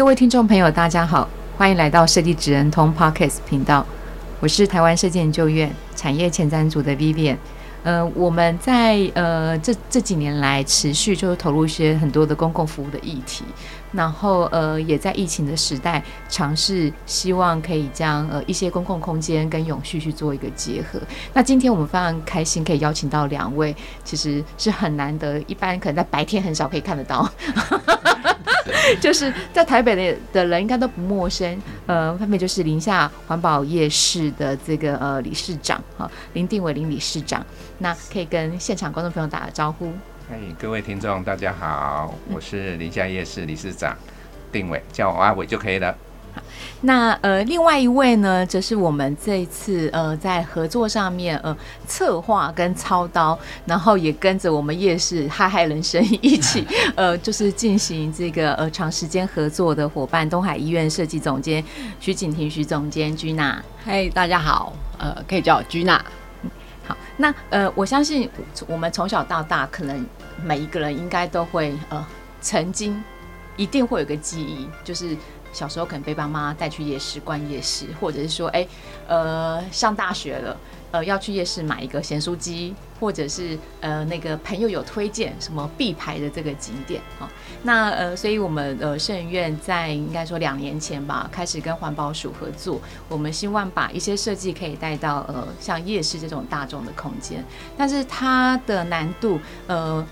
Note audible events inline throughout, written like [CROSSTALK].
各位听众朋友，大家好，欢迎来到设计职人通 Podcast 频道，我是台湾设计研究院产业前瞻组的 Vivian。呃，我们在呃这这几年来持续就是投入一些很多的公共服务的议题，然后呃也在疫情的时代尝试希望可以将呃一些公共空间跟永续去做一个结合。那今天我们非常开心可以邀请到两位，其实是很难得，一般可能在白天很少可以看得到。[LAUGHS] [LAUGHS] 就是在台北的的人应该都不陌生，呃，分别就是宁夏环保夜市的这个呃理事长哈林定伟林理事长，那可以跟现场观众朋友打个招呼。哎，各位听众大家好，我是宁夏夜市理事长定伟，叫我阿伟就可以了。[LAUGHS] 那呃，另外一位呢，则是我们这一次呃在合作上面呃策划跟操刀，然后也跟着我们夜市嗨嗨人生一起 [LAUGHS] 呃就是进行这个呃长时间合作的伙伴，东海医院设计总监徐景婷徐总监居娜。嗨，大家好，呃，可以叫我居娜。好，那呃，我相信我们从小到大，可能每一个人应该都会呃曾经一定会有个记忆，就是。小时候可能被爸妈带去夜市逛夜市，或者是说，哎，呃，上大学了，呃，要去夜市买一个咸酥鸡，或者是呃，那个朋友有推荐什么必排的这个景点啊。那呃，所以我们呃，圣院在应该说两年前吧，开始跟环保署合作，我们希望把一些设计可以带到呃，像夜市这种大众的空间，但是它的难度呃。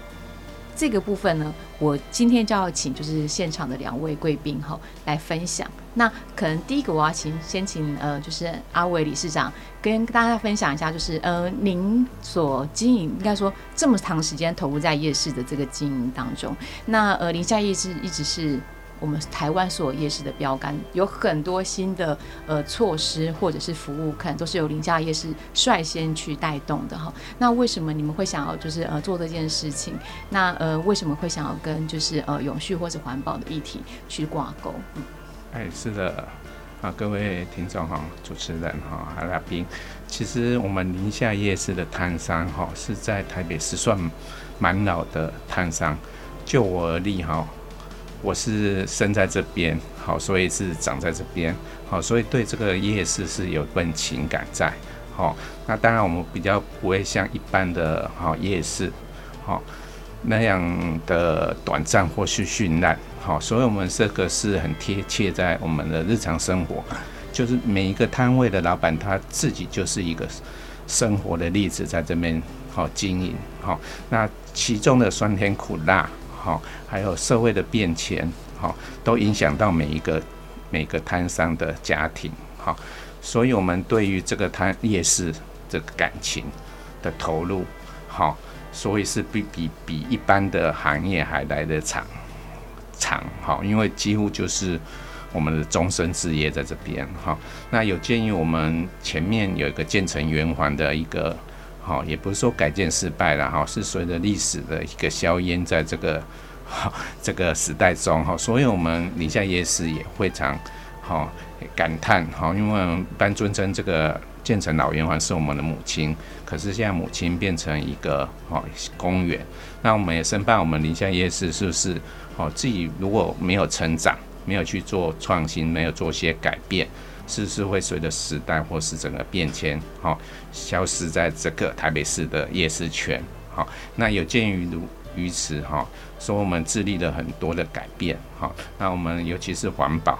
这个部分呢，我今天就要请就是现场的两位贵宾哈来分享。那可能第一个我要请先请呃就是阿伟理事长跟大家分享一下，就是呃您所经营应该说这么长时间投入在夜市的这个经营当中，那呃林夏夜市一直是。我们台湾所有夜市的标杆，有很多新的呃措施或者是服务，可能都是由林夏夜市率先去带动的哈。那为什么你们会想要就是呃做这件事情？那呃为什么会想要跟就是呃永续或者环保的议题去挂钩？嗯，哎，是的啊，各位听众哈，主持人哈，还有来宾，其实我们林夏夜市的摊商哈是在台北市算蛮老的摊商，就我而立哈。我是生在这边，好，所以是长在这边，好，所以对这个夜市是有份情感在，好，那当然我们比较不会像一般的好夜市，好那样的短暂或是绚烂，好，所以我们这个是很贴切在我们的日常生活，就是每一个摊位的老板他自己就是一个生活的例子在这边好经营，好，那其中的酸甜苦辣。好，还有社会的变迁，好，都影响到每一个每个摊商的家庭，好，所以我们对于这个摊夜市这个感情的投入，好，所以是比比比一般的行业还来得长长，好，因为几乎就是我们的终身事业在这边，好，那有鉴于我们前面有一个建成圆环的一个。好，也不是说改建失败了哈，是随着历史的一个硝烟，在这个 [LAUGHS] 这个时代中哈，所以我们林夏夜市也非常好感叹哈，因为我们般尊称这个建成老圆环是我们的母亲，可是现在母亲变成一个哈公园，那我们也深怕我们林夏夜市是不是哦自己如果没有成长，没有去做创新，没有做些改变。是不是会随着时代或是整个变迁，好消失在这个台北市的夜市圈，好，那有鉴于如于此，哈，说我们致力了很多的改变，好，那我们尤其是环保，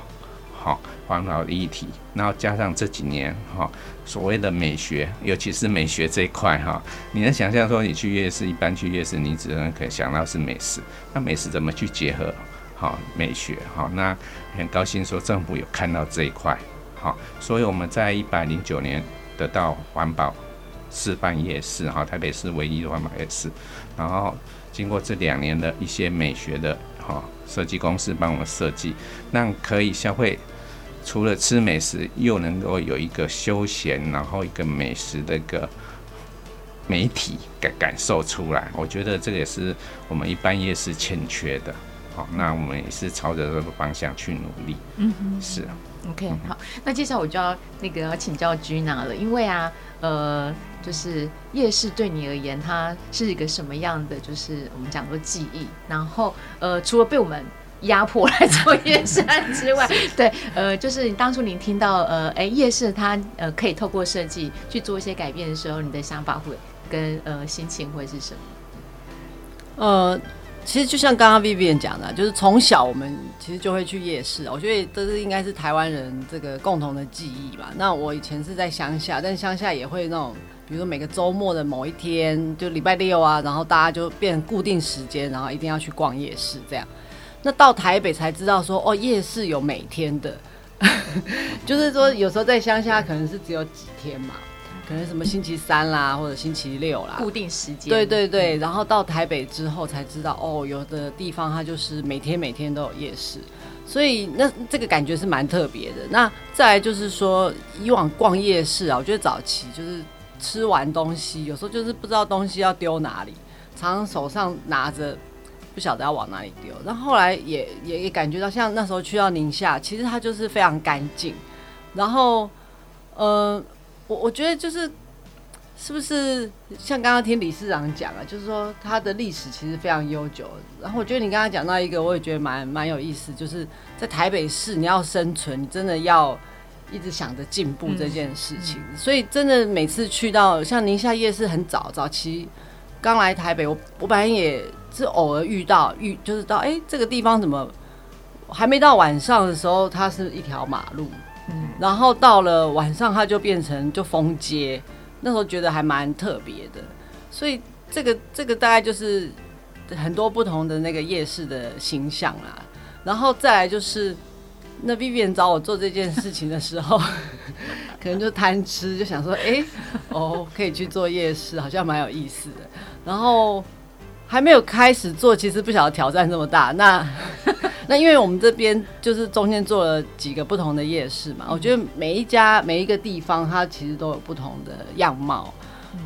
好环保的议题，然后加上这几年，哈，所谓的美学，尤其是美学这一块，哈，你能想象说你去夜市，一般去夜市，你只能可以想到是美食，那美食怎么去结合，好美学，好，那很高兴说政府有看到这一块。好，所以我们在一百零九年得到环保示范夜市，哈，台北市唯一的环保夜市。然后经过这两年的一些美学的哈设计公司帮我们设计，让可以消费除了吃美食，又能够有一个休闲，然后一个美食的一个媒体感感受出来。我觉得这个也是我们一般夜市欠缺的。好，那我们也是朝着这个方向去努力。嗯哼，是。OK，好，那接下来我就要那个要请教 Gina 了，因为啊，呃，就是夜市对你而言，它是一个什么样的？就是我们讲说记忆。然后，呃，除了被我们压迫来做夜市之外，[LAUGHS] 对，呃，就是你当初您听到呃，哎，夜市它呃可以透过设计去做一些改变的时候，你的想法会跟呃心情会是什么？呃。其实就像刚刚 Vivian 讲的，就是从小我们其实就会去夜市。我觉得这是应该是台湾人这个共同的记忆吧。那我以前是在乡下，但是乡下也会那种，比如说每个周末的某一天，就礼拜六啊，然后大家就变成固定时间，然后一定要去逛夜市这样。那到台北才知道说，哦，夜市有每天的，[LAUGHS] 就是说有时候在乡下可能是只有几天嘛。可能什么星期三啦，或者星期六啦，固定时间。对对对，然后到台北之后才知道，哦，有的地方它就是每天每天都有夜市，所以那这个感觉是蛮特别的。那再来就是说，以往逛夜市啊，我觉得早期就是吃完东西，有时候就是不知道东西要丢哪里，常常手上拿着不晓得要往哪里丢。然后后来也也也感觉到，像那时候去到宁夏，其实它就是非常干净，然后呃。我我觉得就是，是不是像刚刚听理事长讲啊，就是说它的历史其实非常悠久。然后我觉得你刚刚讲到一个，我也觉得蛮蛮有意思，就是在台北市你要生存，你真的要一直想着进步这件事情。嗯嗯、所以真的每次去到像宁夏夜市，很早早期刚来台北，我我本来也是偶尔遇到遇，就是到哎、欸、这个地方怎么还没到晚上的时候，它是一条马路。嗯，然后到了晚上，它就变成就封街，那时候觉得还蛮特别的，所以这个这个大概就是很多不同的那个夜市的形象啦。然后再来就是，那 Vivian 找我做这件事情的时候，[LAUGHS] 可能就贪吃，就想说，哎，哦，可以去做夜市，好像蛮有意思的。然后还没有开始做，其实不晓得挑战这么大。那 [LAUGHS] 那因为我们这边就是中间做了几个不同的夜市嘛，我觉得每一家每一个地方它其实都有不同的样貌，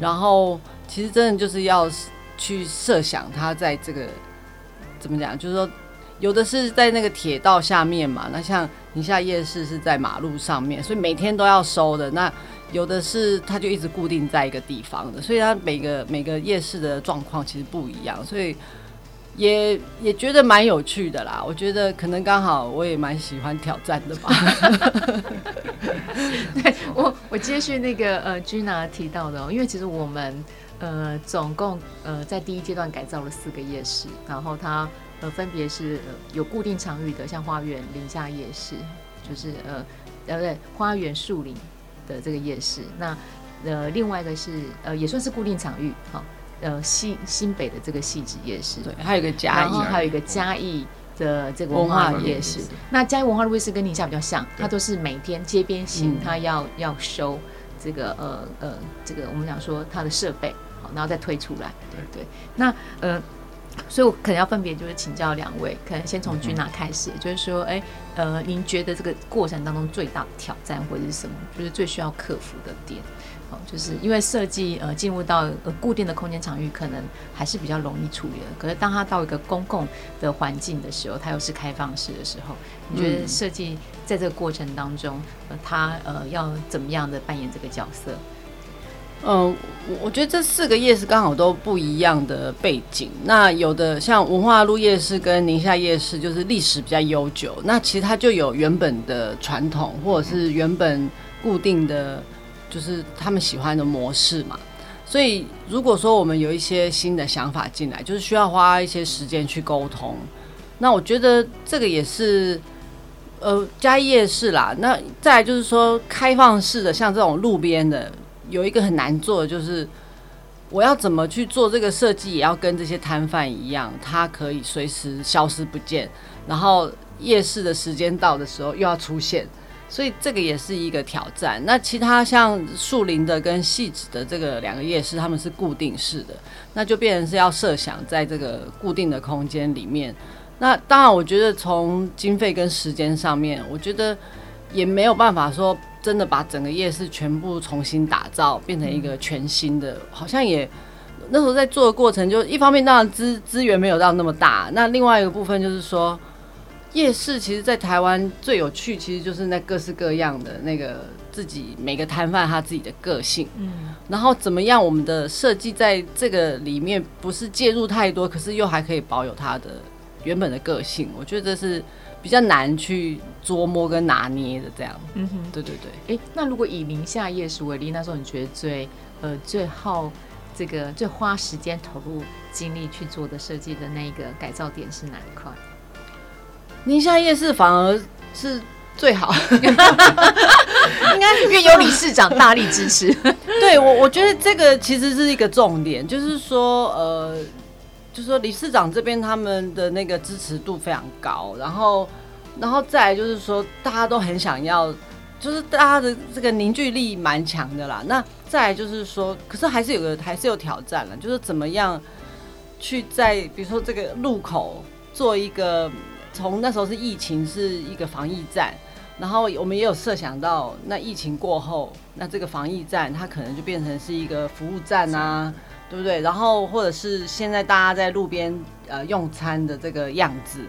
然后其实真的就是要去设想它在这个怎么讲，就是说有的是在那个铁道下面嘛，那像宁夏夜市是在马路上面，所以每天都要收的。那有的是它就一直固定在一个地方的，所以它每个每个夜市的状况其实不一样，所以。也也觉得蛮有趣的啦，我觉得可能刚好我也蛮喜欢挑战的吧。对，我我接续那个呃 g 娜提到的，因为其实我们呃总共呃在第一阶段改造了四个夜市，然后它呃分别是、呃、有固定场域的，像花园林下夜市，就是呃呃对花园树林的这个夜市，那呃另外一个是呃也算是固定场域哈。哦呃，新新北的这个戏子夜市，对，还有一个嘉义，然后还有一个嘉义的这个文化夜市。那嘉义文化路夜市跟宁夏比较像，它都是每天街边型，它要要收这个呃呃这个我们讲说它的设备，好，然后再推出来。对对。那呃，所以我可能要分别就是请教两位，可能先从 Gina 开始，就是说，哎，呃，您觉得这个过程当中最大的挑战或者是什么？就是最需要克服的点？哦就是因为设计呃进入到呃固定的空间场域，可能还是比较容易处理的。可是当它到一个公共的环境的时候，它又是开放式的时候，你觉得设计在这个过程当中，呃，它呃要怎么样的扮演这个角色？嗯，我我觉得这四个夜市刚好都不一样的背景。那有的像文化路夜市跟宁夏夜市，就是历史比较悠久，那其实它就有原本的传统，或者是原本固定的。就是他们喜欢的模式嘛，所以如果说我们有一些新的想法进来，就是需要花一些时间去沟通。那我觉得这个也是，呃，嘉义夜市啦。那再来就是说开放式的，像这种路边的，有一个很难做的，就是我要怎么去做这个设计，也要跟这些摊贩一样，它可以随时消失不见，然后夜市的时间到的时候又要出现。所以这个也是一个挑战。那其他像树林的跟戏子的这个两个夜市，他们是固定式的，那就变成是要设想在这个固定的空间里面。那当然，我觉得从经费跟时间上面，我觉得也没有办法说真的把整个夜市全部重新打造，变成一个全新的，好像也那时候在做的过程，就一方面当然资资源没有到那么大，那另外一个部分就是说。夜市其实，在台湾最有趣，其实就是那各式各样的那个自己每个摊贩他自己的个性，嗯，然后怎么样，我们的设计在这个里面不是介入太多，可是又还可以保有它的原本的个性，我觉得这是比较难去捉摸跟拿捏的这样。嗯哼，对对对。哎，那如果以宁夏夜市为例，那时候你觉得最呃最耗这个最花时间投入精力去做的设计的那个改造点是哪一块？宁夏夜市反而是最好，应该是因为有理事长大力支持。[LAUGHS] 对我，我觉得这个其实是一个重点，就是说，呃，就说理事长这边他们的那个支持度非常高，然后，然后再来就是说，大家都很想要，就是大家的这个凝聚力蛮强的啦。那再来就是说，可是还是有个还是有挑战了，就是怎么样去在比如说这个路口做一个。从那时候是疫情是一个防疫站，然后我们也有设想到，那疫情过后，那这个防疫站它可能就变成是一个服务站啊，对不对？然后或者是现在大家在路边呃用餐的这个样子，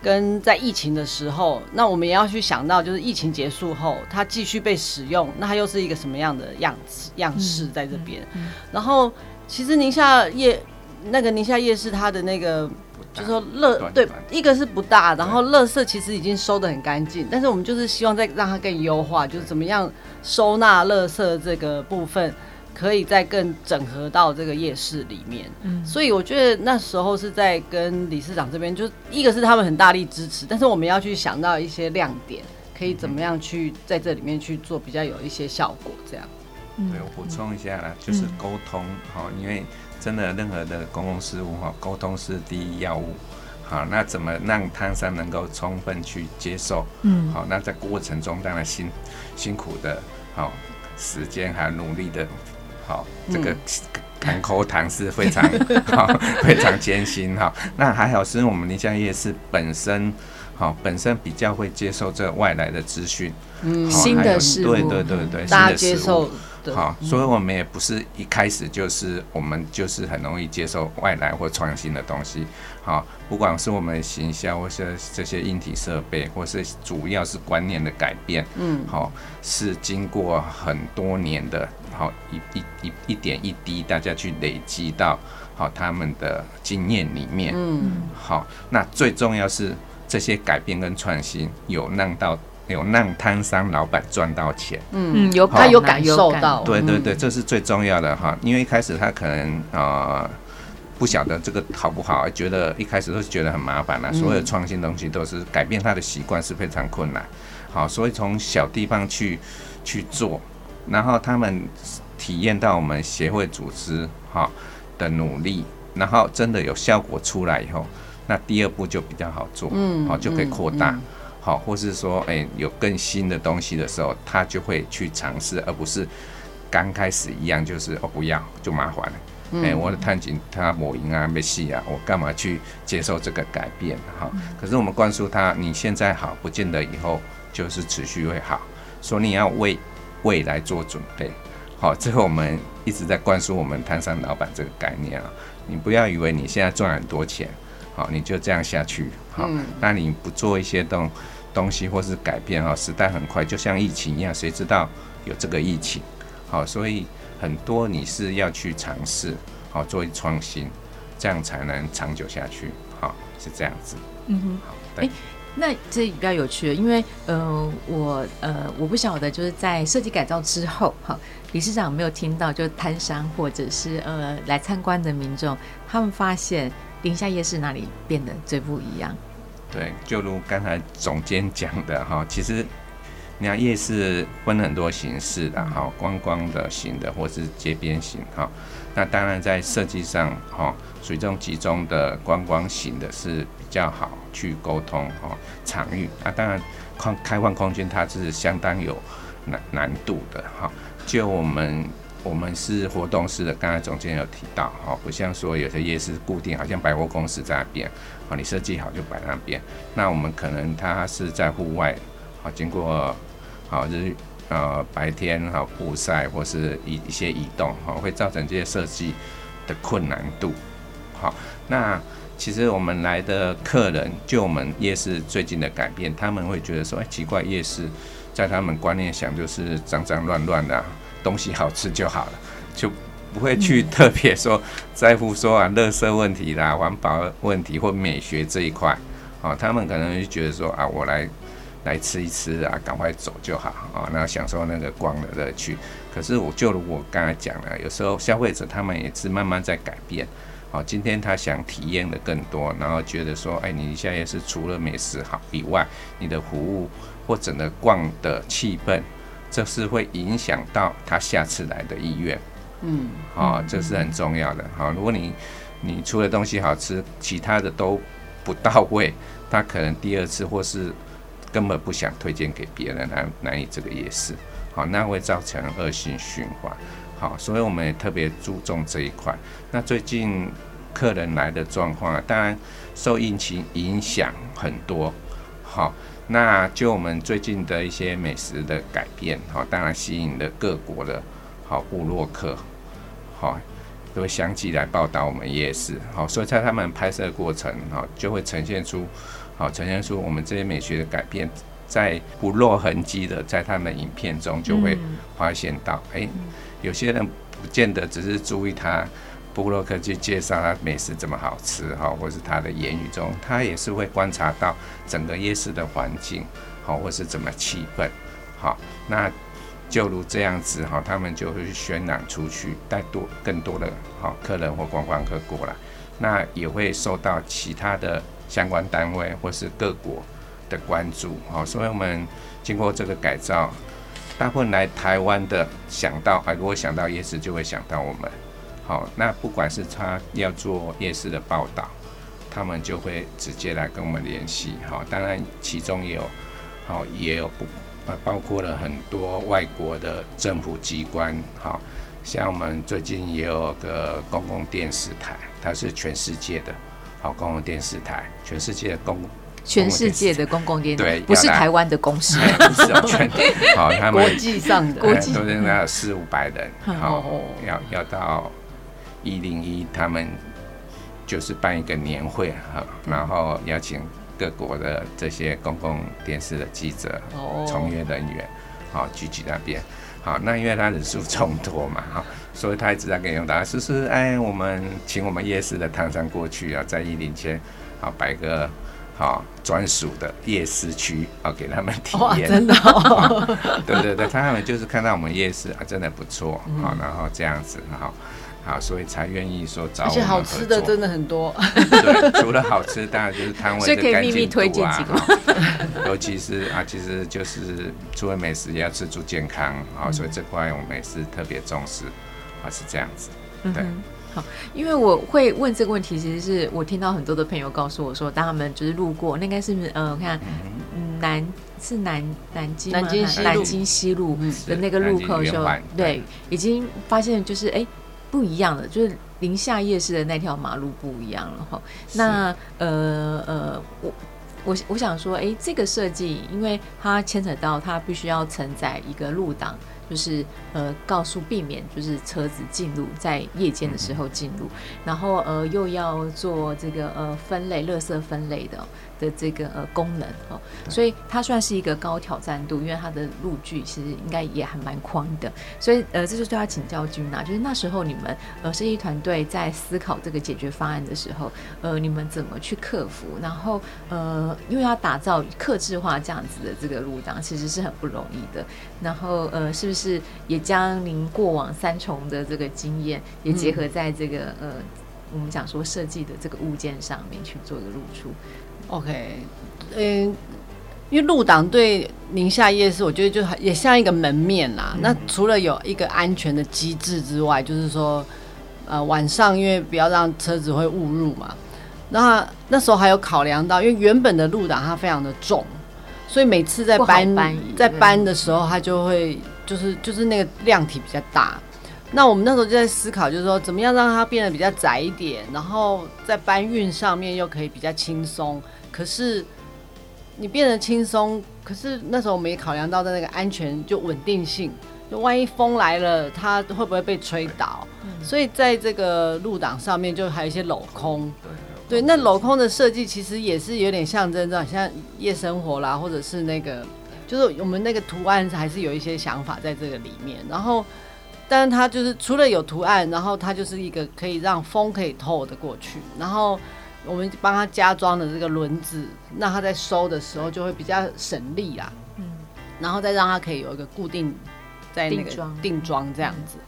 跟在疫情的时候，那我们也要去想到，就是疫情结束后它继续被使用，那它又是一个什么样的样子样式在这边？然后其实宁夏夜那个宁夏夜市它的那个。就是说，乐对，一个是不大，然后乐色其实已经收的很干净，但是我们就是希望再让它更优化，就是怎么样收纳乐色这个部分，可以再更整合到这个夜市里面。嗯，所以我觉得那时候是在跟理事长这边，就一个是他们很大力支持，但是我们要去想到一些亮点，可以怎么样去在这里面去做比较有一些效果，这样。嗯，对，我补充一下啦，就是沟通哈，因为。真的，任何的公共事务哈，沟通是第一要务。好，那怎么让摊商能够充分去接受？嗯，好，那在过程中当然辛辛苦的，好时间还有努力的，好这个谈 [LAUGHS] 口谈是非常 [LAUGHS] 好非常艰辛哈。那还好是我们宁夏夜市本身，好本身比较会接受这外来的资讯，嗯，新的事物，对对对对，大家接受。好，所以我们也不是一开始就是我们就是很容易接受外来或创新的东西。好，不管是我们行销或是这些硬体设备，或是主要是观念的改变，嗯，好，是经过很多年的，好一一一一点一滴，大家去累积到好他们的经验里面，嗯，好，那最重要是这些改变跟创新有让到。有让摊商老板赚到钱，嗯，有他有感受到，对对对，这是最重要的哈。因为一开始他可能啊、呃、不晓得这个好不好，觉得一开始都是觉得很麻烦了。所有创新东西都是改变他的习惯是非常困难。好，所以从小地方去去做，然后他们体验到我们协会组织哈的努力，然后真的有效果出来以后，那第二步就比较好做，嗯，好就可以扩大。好，或是说，哎、欸，有更新的东西的时候，他就会去尝试，而不是刚开始一样，就是哦，不要就麻烦了。哎、欸，我的探景他抹赢啊，没戏啊，我干嘛去接受这个改变？哈，可是我们灌输他，你现在好，不见得以后就是持续会好，所以你要为未来做准备。好，最后我们一直在灌输我们摊商老板这个概念啊，你不要以为你现在赚很多钱，好，你就这样下去，好，那你不做一些东。东西或是改变哈，时代很快，就像疫情一样，谁知道有这个疫情？好，所以很多你是要去尝试，好，做一创新，这样才能长久下去。好，是这样子。嗯哼，好，对。欸，那这比较有趣的，因为呃，我呃，我不晓得就是在设计改造之后，哈，理事长没有听到，就摊商或者是呃来参观的民众，他们发现宁夏夜市哪里变得最不一样？对，就如刚才总监讲的哈，其实你看夜市分很多形式的哈，观光的型的，或是街边型哈。那当然在设计上哈，属于这种集中的观光型的是比较好去沟通哈，场域。那当然开开放空间它是相当有难难度的哈。就我们我们是活动式的，刚才总监有提到，哈，不像说有些夜市固定，好像百货公司在那边，啊，你设计好就摆那边。那我们可能它是在户外，啊，经过好日呃白天哈曝晒或是一一些移动，哈，会造成这些设计的困难度。好，那其实我们来的客人，就我们夜市最近的改变，他们会觉得说，哎，奇怪，夜市在他们观念想就是脏脏乱乱的。东西好吃就好了，就不会去特别说在乎说啊，垃圾问题啦、环保问题或美学这一块，啊，他们可能就觉得说啊，我来来吃一吃啊，赶快走就好啊，那享受那个逛的乐趣。可是我就如我刚才讲了，有时候消费者他们也是慢慢在改变，好，今天他想体验的更多，然后觉得说，哎，你现在也是除了美食好以外，你的服务或整个逛的气氛。这是会影响到他下次来的意愿，嗯，好，这是很重要的。好，如果你你除了东西好吃，其他的都不到位，他可能第二次或是根本不想推荐给别人来来你这个也是，好，那会造成恶性循环。好，所以我们也特别注重这一块。那最近客人来的状况，当然受疫情影响很多，好。那就我们最近的一些美食的改变，好，当然吸引了各国的好部落客，好，都会相继来报道我们夜市，好，所以在他们拍摄过程，哈，就会呈现出，好，呈现出我们这些美学的改变，在不落痕迹的，在他们影片中就会发现到，哎、欸，有些人不见得只是注意他。部落客去介绍他美食怎么好吃哈，或是他的言语中，他也是会观察到整个夜市的环境，好，或是怎么气氛，好，那就如这样子哈，他们就会渲染出去，带多更多的好客人或观光客过来，那也会受到其他的相关单位或是各国的关注，好，所以我们经过这个改造，大部分来台湾的想到，还如果想到夜市，就会想到我们。好，那不管是他要做夜市的报道，他们就会直接来跟我们联系。好，当然其中也有，好也有不，呃，包括了很多外国的政府机关。好，像我们最近也有个公共电视台，它是全世界的，好公共电视台，全世界的公，全世界的公共电视台，对，不是台湾的公司 [LAUGHS] [LAUGHS] 好，他们国际上的，国际都是那四五百人，好，要要到。一零一，他们就是办一个年会哈，然后邀请各国的这些公共电视的记者、从业人员，好聚集那边。好，那因为他人数众多嘛，哈，所以他一直在跟用大家试试，哎，我们请我们夜市的唐山过去啊，在一零前，好摆个好专属的夜市区，好给他们体验。真的、哦？[LAUGHS] 对对对，他们就是看到我们夜市啊，真的不错，好，然后这样子，好。好，所以才愿意说找我们。而且好吃的真的很多。[LAUGHS] 对，除了好吃，当然就是摊位的干净度啊。所以可以秘密推荐几个。尤其是啊，其实就是除了美食，也要吃住健康啊，所以这块我们也是特别重视啊，是这样子。对、嗯。好，因为我会问这个问题，其实是我听到很多的朋友告诉我说，当他们就是路过，那应该是不是呃，我看南是南南京南京南京西路的那个路口的时候，对，已经发现就是哎。不一样的，就是宁夏夜市的那条马路不一样了哈。那呃呃，我我我想说，哎、欸，这个设计，因为它牵扯到它必须要承载一个路档，就是呃，告诉避免就是车子进入在夜间的时候进入，然后呃又要做这个呃分类，垃圾分类的。的这个呃功能哦，所以它算是一个高挑战度，因为它的路距其实应该也还蛮宽的，所以呃，这就是要请教君呐，就是那时候你们呃设计团队在思考这个解决方案的时候，呃，你们怎么去克服？然后呃，因为要打造克制化这样子的这个路障，其实是很不容易的。然后呃，是不是也将您过往三重的这个经验也结合在这个、嗯、呃，我们讲说设计的这个物件上面去做一个露出？OK，嗯，因为路党对宁夏夜市，我觉得就也像一个门面啦。嗯、那除了有一个安全的机制之外，就是说，呃，晚上因为不要让车子会误入嘛。那那时候还有考量到，因为原本的路档它非常的重，所以每次在搬，搬在搬的时候，它就会就是就是那个量体比较大。那我们那时候就在思考，就是说怎么样让它变得比较窄一点，然后在搬运上面又可以比较轻松。可是你变得轻松，可是那时候我们也考量到的那个安全就稳定性，就万一风来了，它会不会被吹倒？所以在这个路挡上面就还有一些镂空。对，那镂空的设计其实也是有点象征着像夜生活啦，或者是那个，就是我们那个图案还是有一些想法在这个里面。然后，但是它就是除了有图案，然后它就是一个可以让风可以透的过去。然后我们帮他加装的这个轮子，那他在收的时候就会比较省力啦。嗯，然后再让它可以有一个固定在那个定装这样子。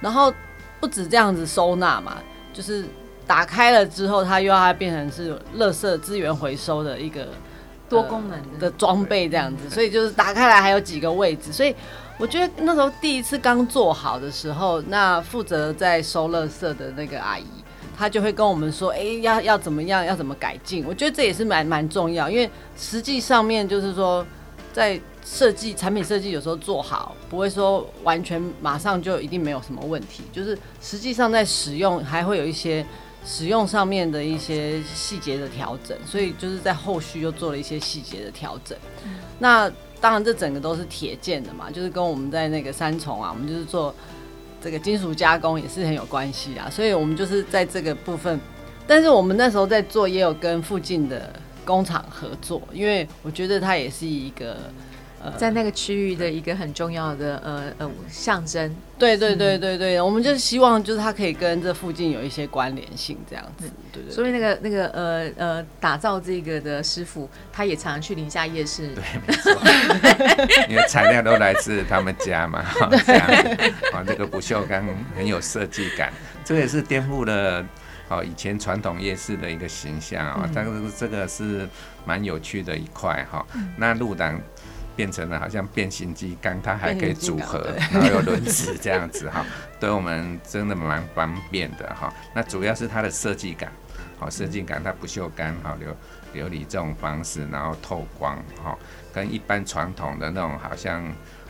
然后不止这样子收纳嘛，就是。打开了之后，它又要变成是垃圾资源回收的一个多功能的装备这样子，所以就是打开来还有几个位置，所以我觉得那时候第一次刚做好的时候，那负责在收垃圾的那个阿姨，她就会跟我们说，哎，要要怎么样，要怎么改进。我觉得这也是蛮蛮重要，因为实际上面就是说，在设计产品设计有时候做好，不会说完全马上就一定没有什么问题，就是实际上在使用还会有一些。使用上面的一些细节的调整，所以就是在后续又做了一些细节的调整。那当然，这整个都是铁建的嘛，就是跟我们在那个三重啊，我们就是做这个金属加工也是很有关系啊。所以我们就是在这个部分，但是我们那时候在做也有跟附近的工厂合作，因为我觉得它也是一个。在那个区域的一个很重要的呃呃象征，对对对对对，我们就希望就是它可以跟这附近有一些关联性，这样子，对对。所以那个那个呃呃打造这个的师傅，他也常常去宁夏夜市，对，没错，[LAUGHS] 因为材料都来自他们家嘛，[LAUGHS] 这样子。啊，这个不锈钢很有设计感，这个也是颠覆了哦以前传统夜市的一个形象啊，但是这个是蛮有趣的一块哈，那路挡。变成了好像变形金刚，它还可以组合，然后有轮子这样子哈，[LAUGHS] 对我们真的蛮方便的哈。那主要是它的设计感，好设计感，它不锈钢哈，琉琉璃这种方式，然后透光哈，跟一般传统的那种好像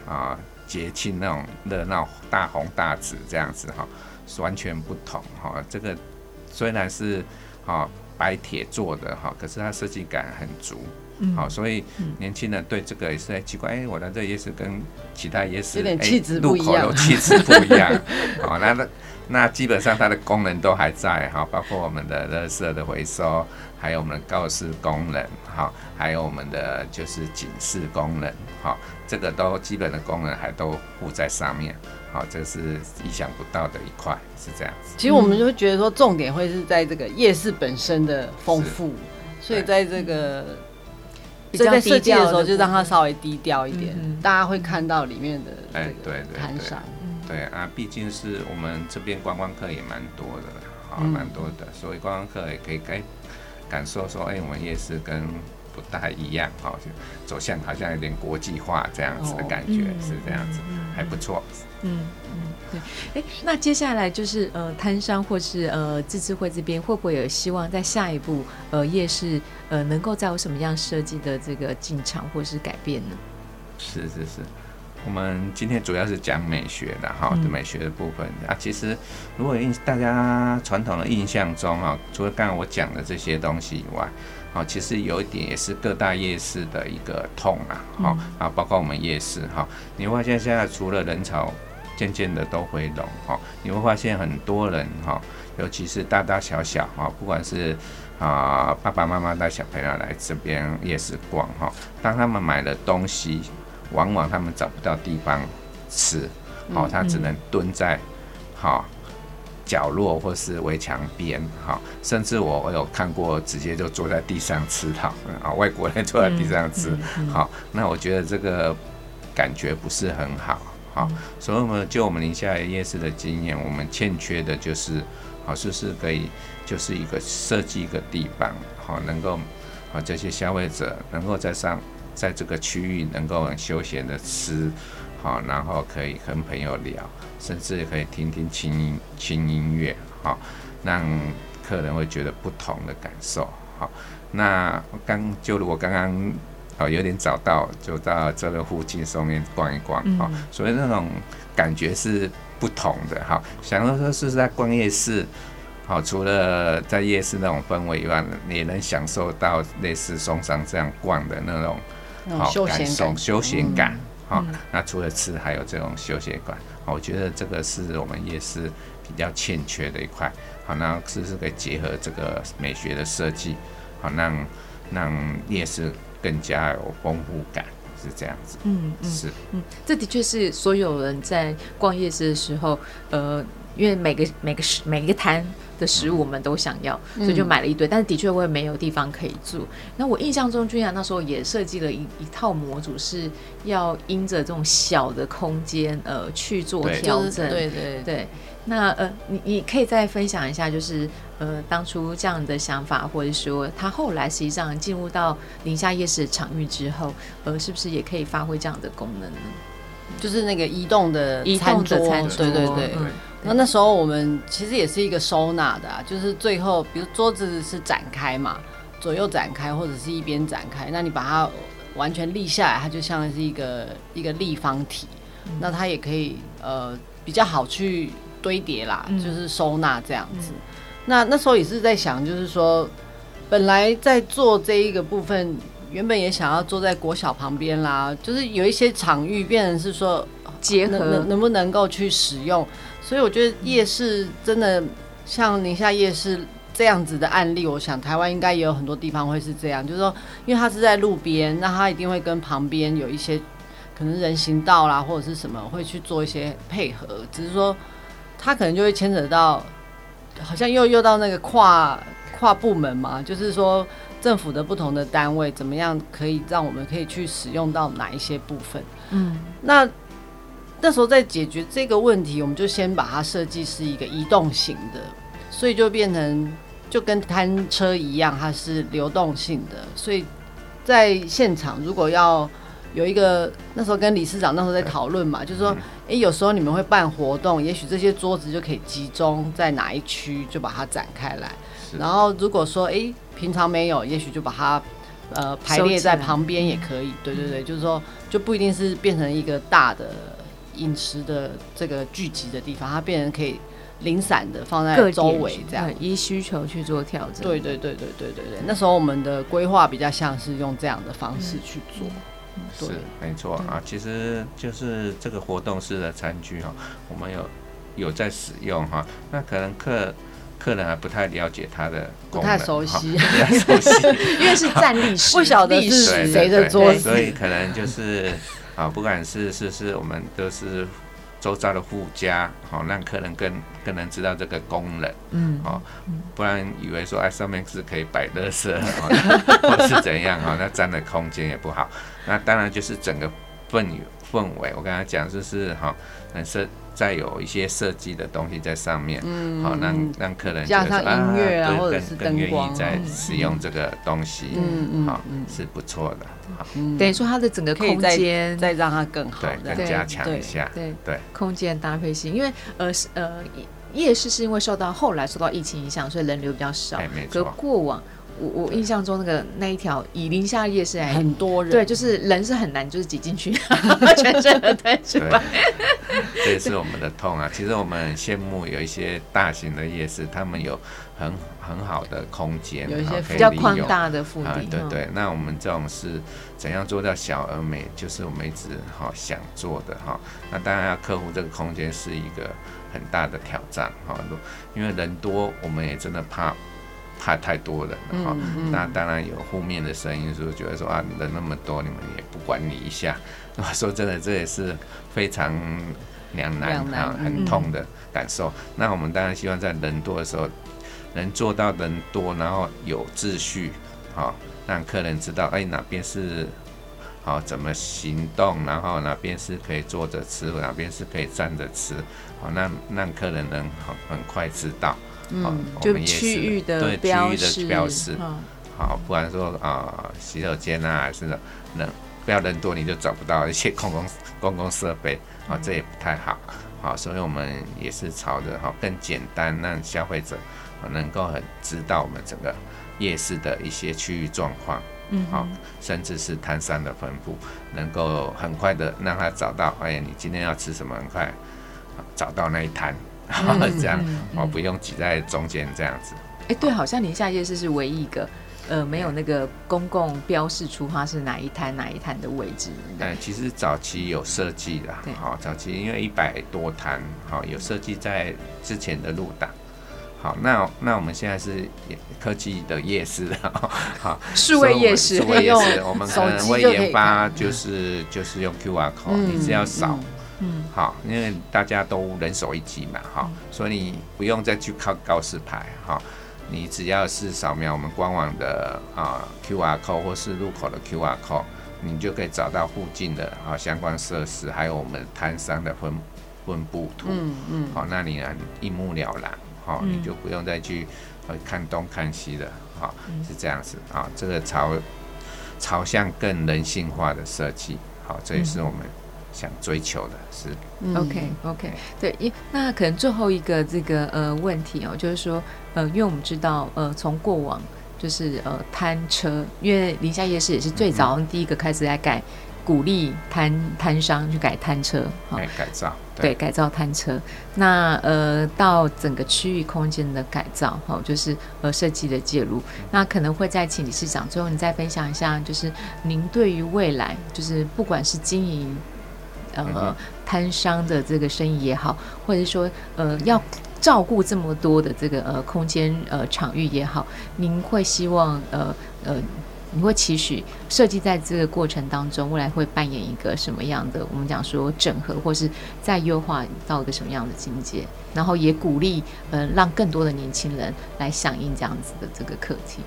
啊节庆那种热闹大红大紫这样子哈，是完全不同哈。这个虽然是啊白铁做的哈，可是它设计感很足。好，所以年轻人对这个也是很奇怪，哎、欸，我的这夜市跟其他夜市，有点气质不一样，路口都气质不一样。[LAUGHS] 好，那那那基本上它的功能都还在哈，包括我们的垃圾的回收，还有我们的告示功能，哈，还有我们的就是警示功能，哈，这个都基本的功能还都附在上面。好，这是意想不到的一块，是这样子。其实我们就会觉得说，重点会是在这个夜市本身的丰富，所以在这个。所以在设计的时候，就让它稍微低调一点，嗯，大家会看到里面的哎，对对摊商，对啊，毕竟是我们这边观光客也蛮多的，啊，蛮多的，所以观光客也可以感感受说，哎，我们夜市跟不太一样，哈，就走向好像有点国际化这样子的感觉，是这样子，还不错，嗯嗯，对，哎，那接下来就是呃，摊商或是呃，自治会这边会不会有希望在下一步呃，夜市呃，能够再有什么样设计的这个进场或是改变呢？是是是，我们今天主要是讲美学的哈，的美学的部分。啊，其实如果印大家传统的印象中啊，除了刚刚我讲的这些东西以外。好，其实有一点也是各大夜市的一个痛啊，好啊，包括我们夜市哈，你会发现现在除了人潮渐渐的都回笼哈，你会发现很多人哈，尤其是大大小小哈，不管是啊爸爸妈妈带小朋友来这边夜市逛哈，当他们买了东西，往往他们找不到地方吃，好，他只能蹲在好。角落或是围墙边，哈，甚至我我有看过直接就坐在地上吃它，啊，外国人坐在地上吃，好，那我觉得这个感觉不是很好，好，所以我们就我们宁夏夜市的经验，我们欠缺的就是，好，是不是可以就是一个设计一个地方，好，能够啊这些消费者能够在上在这个区域能够很休闲的吃，好，然后可以跟朋友聊。甚至可以听听轻音轻音乐，好，让客人会觉得不同的感受，好。那刚就如果刚刚哦有点早到，就到这个附近上面逛一逛，好。所以那种感觉是不同的哈。想要说是在逛夜市，好，除了在夜市那种氛围以外，你也能享受到类似松山这样逛的那种好感受、休闲感。好，那除了吃，还有这种休闲馆。我觉得这个是我们夜市比较欠缺的一块。好，那是不是可以结合这个美学的设计，好，让让夜市更加有丰富感。是这样子，嗯嗯，是，嗯，这的确是所有人在逛夜市的时候，呃，因为每个每个食每一个摊的食物我们都想要，嗯、所以就买了一堆，但是的确会没有地方可以住。那我印象中，君雅那时候也设计了一一套模组，是要因着这种小的空间，呃，去做调整，对对对。对那呃，你你可以再分享一下，就是呃，当初这样的想法，或者说他后来实际上进入到宁夏夜市的场域之后，呃，是不是也可以发挥这样的功能呢？就是那个移动的餐桌，移动的餐桌，对对对。嗯、那那时候我们其实也是一个收纳的、啊，就是最后比如桌子是展开嘛，左右展开或者是一边展开，那你把它完全立下来，它就像是一个一个立方体，嗯、那它也可以呃比较好去。堆叠啦，就是收纳这样子。嗯、那那时候也是在想，就是说，本来在做这一个部分，原本也想要坐在国小旁边啦，就是有一些场域变成是说结合能，能不能够去使用。所以我觉得夜市真的像宁夏夜市这样子的案例，我想台湾应该也有很多地方会是这样，就是说，因为它是在路边，那它一定会跟旁边有一些可能人行道啦或者是什么会去做一些配合，只是说。它可能就会牵扯到，好像又又到那个跨跨部门嘛，就是说政府的不同的单位怎么样可以让我们可以去使用到哪一些部分？嗯，那那时候在解决这个问题，我们就先把它设计是一个移动型的，所以就变成就跟摊车一样，它是流动性的，所以在现场如果要。有一个那时候跟理事长那时候在讨论嘛，就是说，哎、欸，有时候你们会办活动，也许这些桌子就可以集中在哪一区，就把它展开来。然后如果说，哎、欸，平常没有，也许就把它呃排列在旁边也可以。对对对，就是说，就不一定是变成一个大的饮食的这个聚集的地方，它变成可以零散的放在周围这样，依需求去做调整。对对对对对对对，那时候我们的规划比较像是用这样的方式去做。嗯是没错啊，其实就是这个活动式的餐具哈，我们有有在使用哈，那可能客客人还不太了解它的功能，不太熟悉，不太熟悉，因为是站立式，不晓得是谁的桌子，所以可能就是啊，不管是是是我们都是。周遭的附加，好让客人更更能知道这个功能，嗯，好，不然以为说哎上面是可以摆垃圾，或是怎样哦，那占的空间也不好。那当然就是整个氛氛围，我刚才讲就是哈，能设。再有一些设计的东西在上面，嗯，好让让客人加上音乐啊，或者是更愿意在使用这个东西，嗯嗯，好是不错的，好，等于说它的整个空间再让它更好，对，更加强一下，对对，空间搭配性，因为呃呃夜市是因为受到后来受到疫情影响，所以人流比较少，没错，过往。我我印象中那个那一条以宁夏夜市来，很多人，对，就是人是很难就是挤进去，[LAUGHS] 全身而退是吧？这也是我们的痛啊。其实我们很羡慕有一些大型的夜市，他们有很很好的空间，有一些比较宽大的腹地。啊，对对。那我们这种是怎样做到小而美？就是我们一直哈想做的哈。那当然要克服这个空间是一个很大的挑战哈。因为人多，我们也真的怕。怕太多人了哈，嗯嗯、那当然有负面的声音，说觉得说啊，人那么多，你们也不管理一下。我 [LAUGHS] 说真的，这也是非常两难啊，很痛的感受。嗯、那我们当然希望在人多的时候，能做到人多，然后有秩序，好让客人知道，哎，哪边是好怎么行动，然后哪边是可以坐着吃，哪边是可以站着吃，好，那让客人能很很快知道。嗯，就区域的标识，标示，好，不然说啊，洗手间啊，还是人不要人多，你就找不到一些公共公共设备，啊，这也不太好，好，所以我们也是朝着哈更简单，让消费者能够很知道我们整个夜市的一些区域状况，嗯，好，甚至是摊商的分布，能够很快的让他找到，哎呀，你今天要吃什么，很快。找到那一摊，嗯、这样哦，嗯、不用挤在中间这样子。哎、欸，对，好像宁夏夜市是唯一一个。呃，没有那个公共标示出它是哪一摊哪一摊的位置。嗯，其实早期有设计的，好，早期因为一百多摊，好，有设计在之前的路档。好，那那我们现在是科技的夜市，[LAUGHS] 好，数位夜市，数位夜市，我们可能 [LAUGHS] 会研发，就是就是用 QR code，你只要扫，嗯，好，因为大家都人手一机嘛，哈，所以你不用再去靠告示牌，哈。你只要是扫描我们官网的啊 QR code 或是入口的 QR code，你就可以找到附近的啊相关设施，还有我们摊商的分分布图。嗯嗯。好、嗯，那你呢一目了然，好，你就不用再去呃看东看西的，好，是这样子啊。这个朝朝向更人性化的设计，好，这也是我们。想追求的是，OK OK，对，因那可能最后一个这个呃问题哦，就是说呃，因为我们知道呃，从过往就是呃摊车，因为宁夏夜市也是最早第一个开始来改，鼓励摊摊商去改摊车，好，改造，对，改造摊车。那呃，到整个区域空间的改造，哈，就是呃设计的介入，那可能会再请理事长最后你再分享一下，就是您对于未来，就是不管是经营。呃，摊商的这个生意也好，或者是说呃要照顾这么多的这个呃空间呃场域也好，您会希望呃呃，你会期许设计在这个过程当中，未来会扮演一个什么样的？我们讲说整合，或是再优化到一个什么样的境界？然后也鼓励呃让更多的年轻人来响应这样子的这个课题。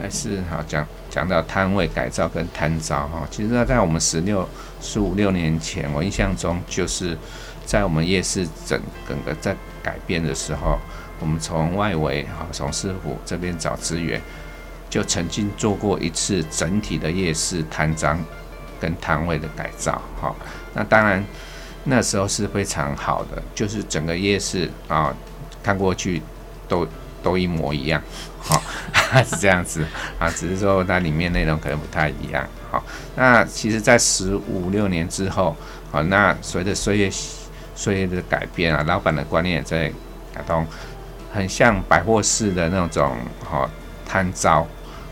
还是好讲讲到摊位改造跟摊招哈，其实在我们十六十五六年前，我印象中就是在我们夜市整整个在改变的时候，我们从外围哈从师傅这边找资源，就曾经做过一次整体的夜市摊张跟摊位的改造哈。那当然那时候是非常好的，就是整个夜市啊看过去都都一模一样。好，[LAUGHS] 是这样子啊，只是说它里面内容可能不太一样。好，那其实，在十五六年之后，好，那随着岁月岁月的改变啊，老板的观念也在改动，很像百货式的那种哈摊招，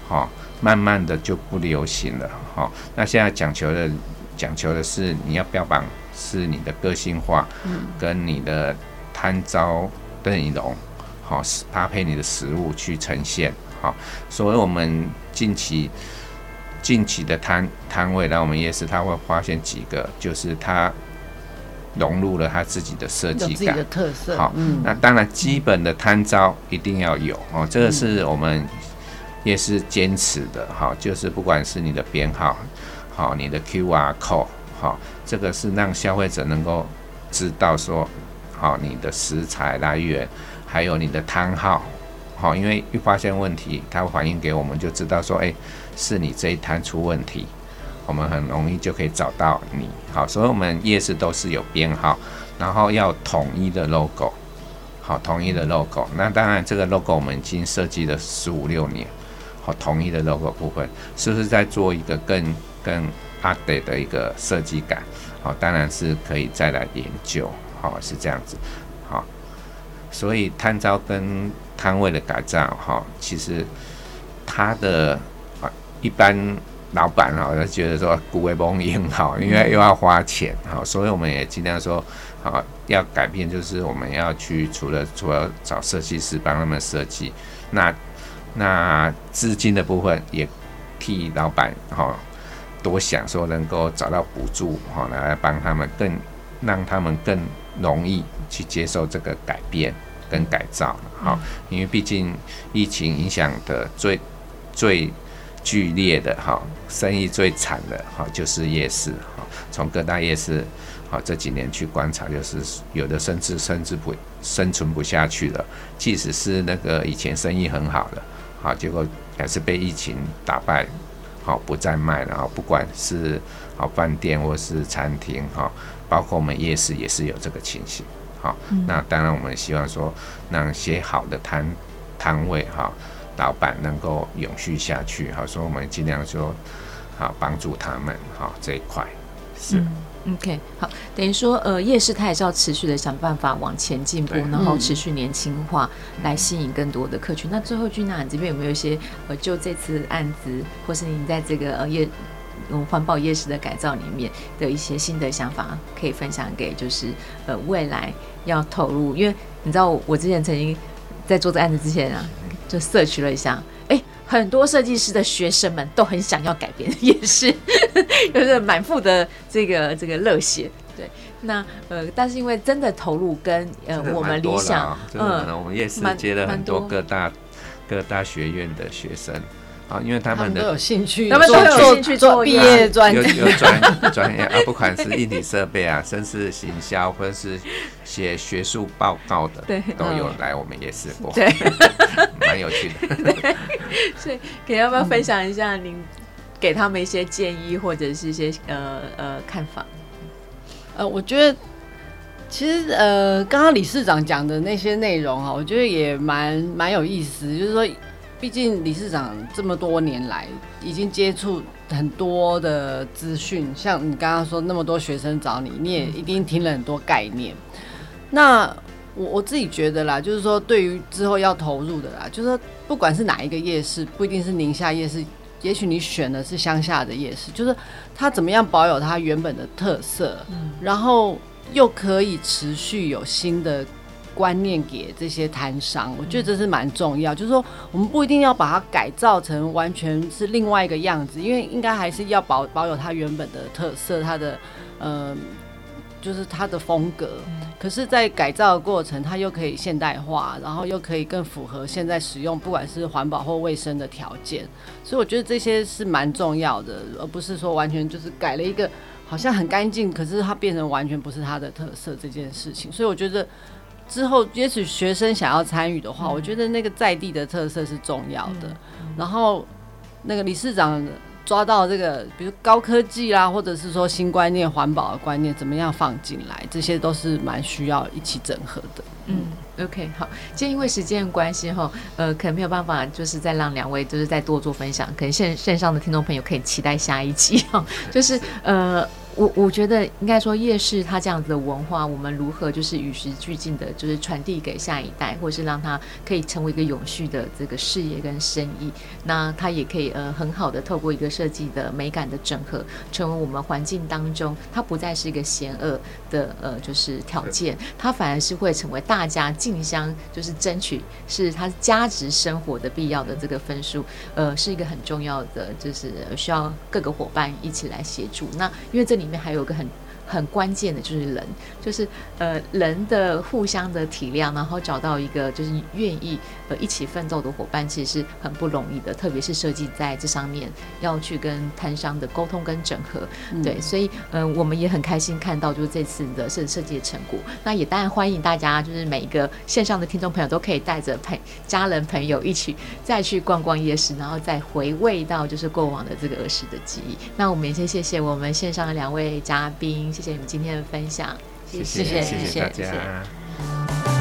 哈，慢慢的就不流行了。哈，那现在讲求的讲求的是你要标榜是你的个性化，嗯，跟你的摊招的内容。好，搭配你的食物去呈现。好，所以我们近期近期的摊摊位来我们夜市，他会发现几个，就是他融入了他自己的设计感，的特色。好，嗯、那当然基本的摊招一定要有哦，这个是我们夜市坚持的。好，就是不管是你的编号，好，你的 QR code，好，这个是让消费者能够知道说，好，你的食材来源。还有你的摊号，好，因为一发现问题，他会反映给我们，就知道说，哎，是你这一摊出问题，我们很容易就可以找到你。好，所以我们夜市都是有编号，然后要统一的 logo，好，统一的 logo。那当然，这个 logo 我们已经设计了十五六年，好，统一的 logo 部分是不是在做一个更更 update 的一个设计感？好，当然是可以再来研究，好，是这样子。所以摊招跟摊位的改造，哈，其实他的啊，一般老板哈，就觉得说古为蒙英好，因为又要花钱，哈，所以我们也尽量说，啊，要改变，就是我们要去除了除了找设计师帮他们设计，那那资金的部分也替老板哈多想，说能够找到补助哈，来帮他们更让他们更容易。去接受这个改变跟改造，好，因为毕竟疫情影响的最最剧烈的哈，生意最惨的哈，就是夜市哈。从各大夜市好这几年去观察，就是有的甚至甚至不生存不下去了。即使是那个以前生意很好的，好，结果还是被疫情打败，好，不再卖了。不管是好饭店或是餐厅哈，包括我们夜市也是有这个情形。好，那当然我们希望说，让些好的摊摊位哈，老板能够永续下去。好，所以我们尽量说，好帮助他们，好这一块是。嗯 OK，好，等于说，呃，夜市它也是要持续的想办法往前进步，然后持续年轻化，来吸引更多的客群。嗯、那最后，君娜，你这边有没有一些呃，就这次案子，或是你在这个呃夜嗯环保夜市的改造里面的一些新的想法，可以分享给就是呃未来要投入？因为你知道，我之前曾经在做这案子之前啊，就 search 了一下。哎很多设计师的学生们都很想要改变，也是 [LAUGHS] 就是满腹的这个这个热血。对，那呃，但是因为真的投入跟呃我们理想，嗯，我们也是接了很多各大各大学院的学生。啊，因为他们的他们都有兴趣，他们都有兴趣做毕业专有有专专业啊，不管是硬体设备啊，甚至行销或者是写学术报告的，对，都有来我们夜市过，对，[LAUGHS] 蛮有趣的。[LAUGHS] 对所以，可以要不要分享一下您给他们一些建议，或者是一些呃呃看法？呃，我觉得其实呃，刚刚理事长讲的那些内容哈，我觉得也蛮蛮有意思，就是说。毕竟理事长这么多年来已经接触很多的资讯，像你刚刚说那么多学生找你，你也一定听了很多概念。那我我自己觉得啦，就是说对于之后要投入的啦，就是说不管是哪一个夜市，不一定是宁夏夜市，也许你选的是乡下的夜市，就是它怎么样保有它原本的特色，然后又可以持续有新的。观念给这些摊商，我觉得这是蛮重要。就是说，我们不一定要把它改造成完全是另外一个样子，因为应该还是要保保有它原本的特色，它的呃，就是它的风格。可是，在改造的过程，它又可以现代化，然后又可以更符合现在使用，不管是环保或卫生的条件。所以，我觉得这些是蛮重要的，而不是说完全就是改了一个好像很干净，可是它变成完全不是它的特色这件事情。所以，我觉得。之后，也许学生想要参与的话，我觉得那个在地的特色是重要的。然后，那个理事长抓到这个，比如高科技啦，或者是说新观念、环保的观念，怎么样放进来，这些都是蛮需要一起整合的。嗯，OK，好，今天因为时间关系哈，呃，可能没有办法，就是再让两位就是再多做分享，可能线线上的听众朋友可以期待下一集哈，[LAUGHS] 就是呃。我我觉得应该说夜市它这样子的文化，我们如何就是与时俱进的，就是传递给下一代，或者是让它可以成为一个永续的这个事业跟生意。那它也可以呃很好的透过一个设计的美感的整合，成为我们环境当中它不再是一个险恶的呃就是条件，它反而是会成为大家竞相就是争取是它价值生活的必要的这个分数，呃是一个很重要的，就是需要各个伙伴一起来协助。那因为这。里里面还有个很很关键的就是人，就是呃人的互相的体谅，然后找到一个就是愿意呃一起奋斗的伙伴，其实是很不容易的。特别是设计在这上面要去跟摊商的沟通跟整合，嗯、对，所以嗯、呃、我们也很开心看到就是这次的设设计的成果。那也当然欢迎大家，就是每一个线上的听众朋友都可以带着朋家人朋友一起再去逛逛夜市，然后再回味到就是过往的这个儿时的记忆。那我们也先谢谢我们线上的两位嘉宾。谢谢你们今天的分享，谢谢谢谢大家。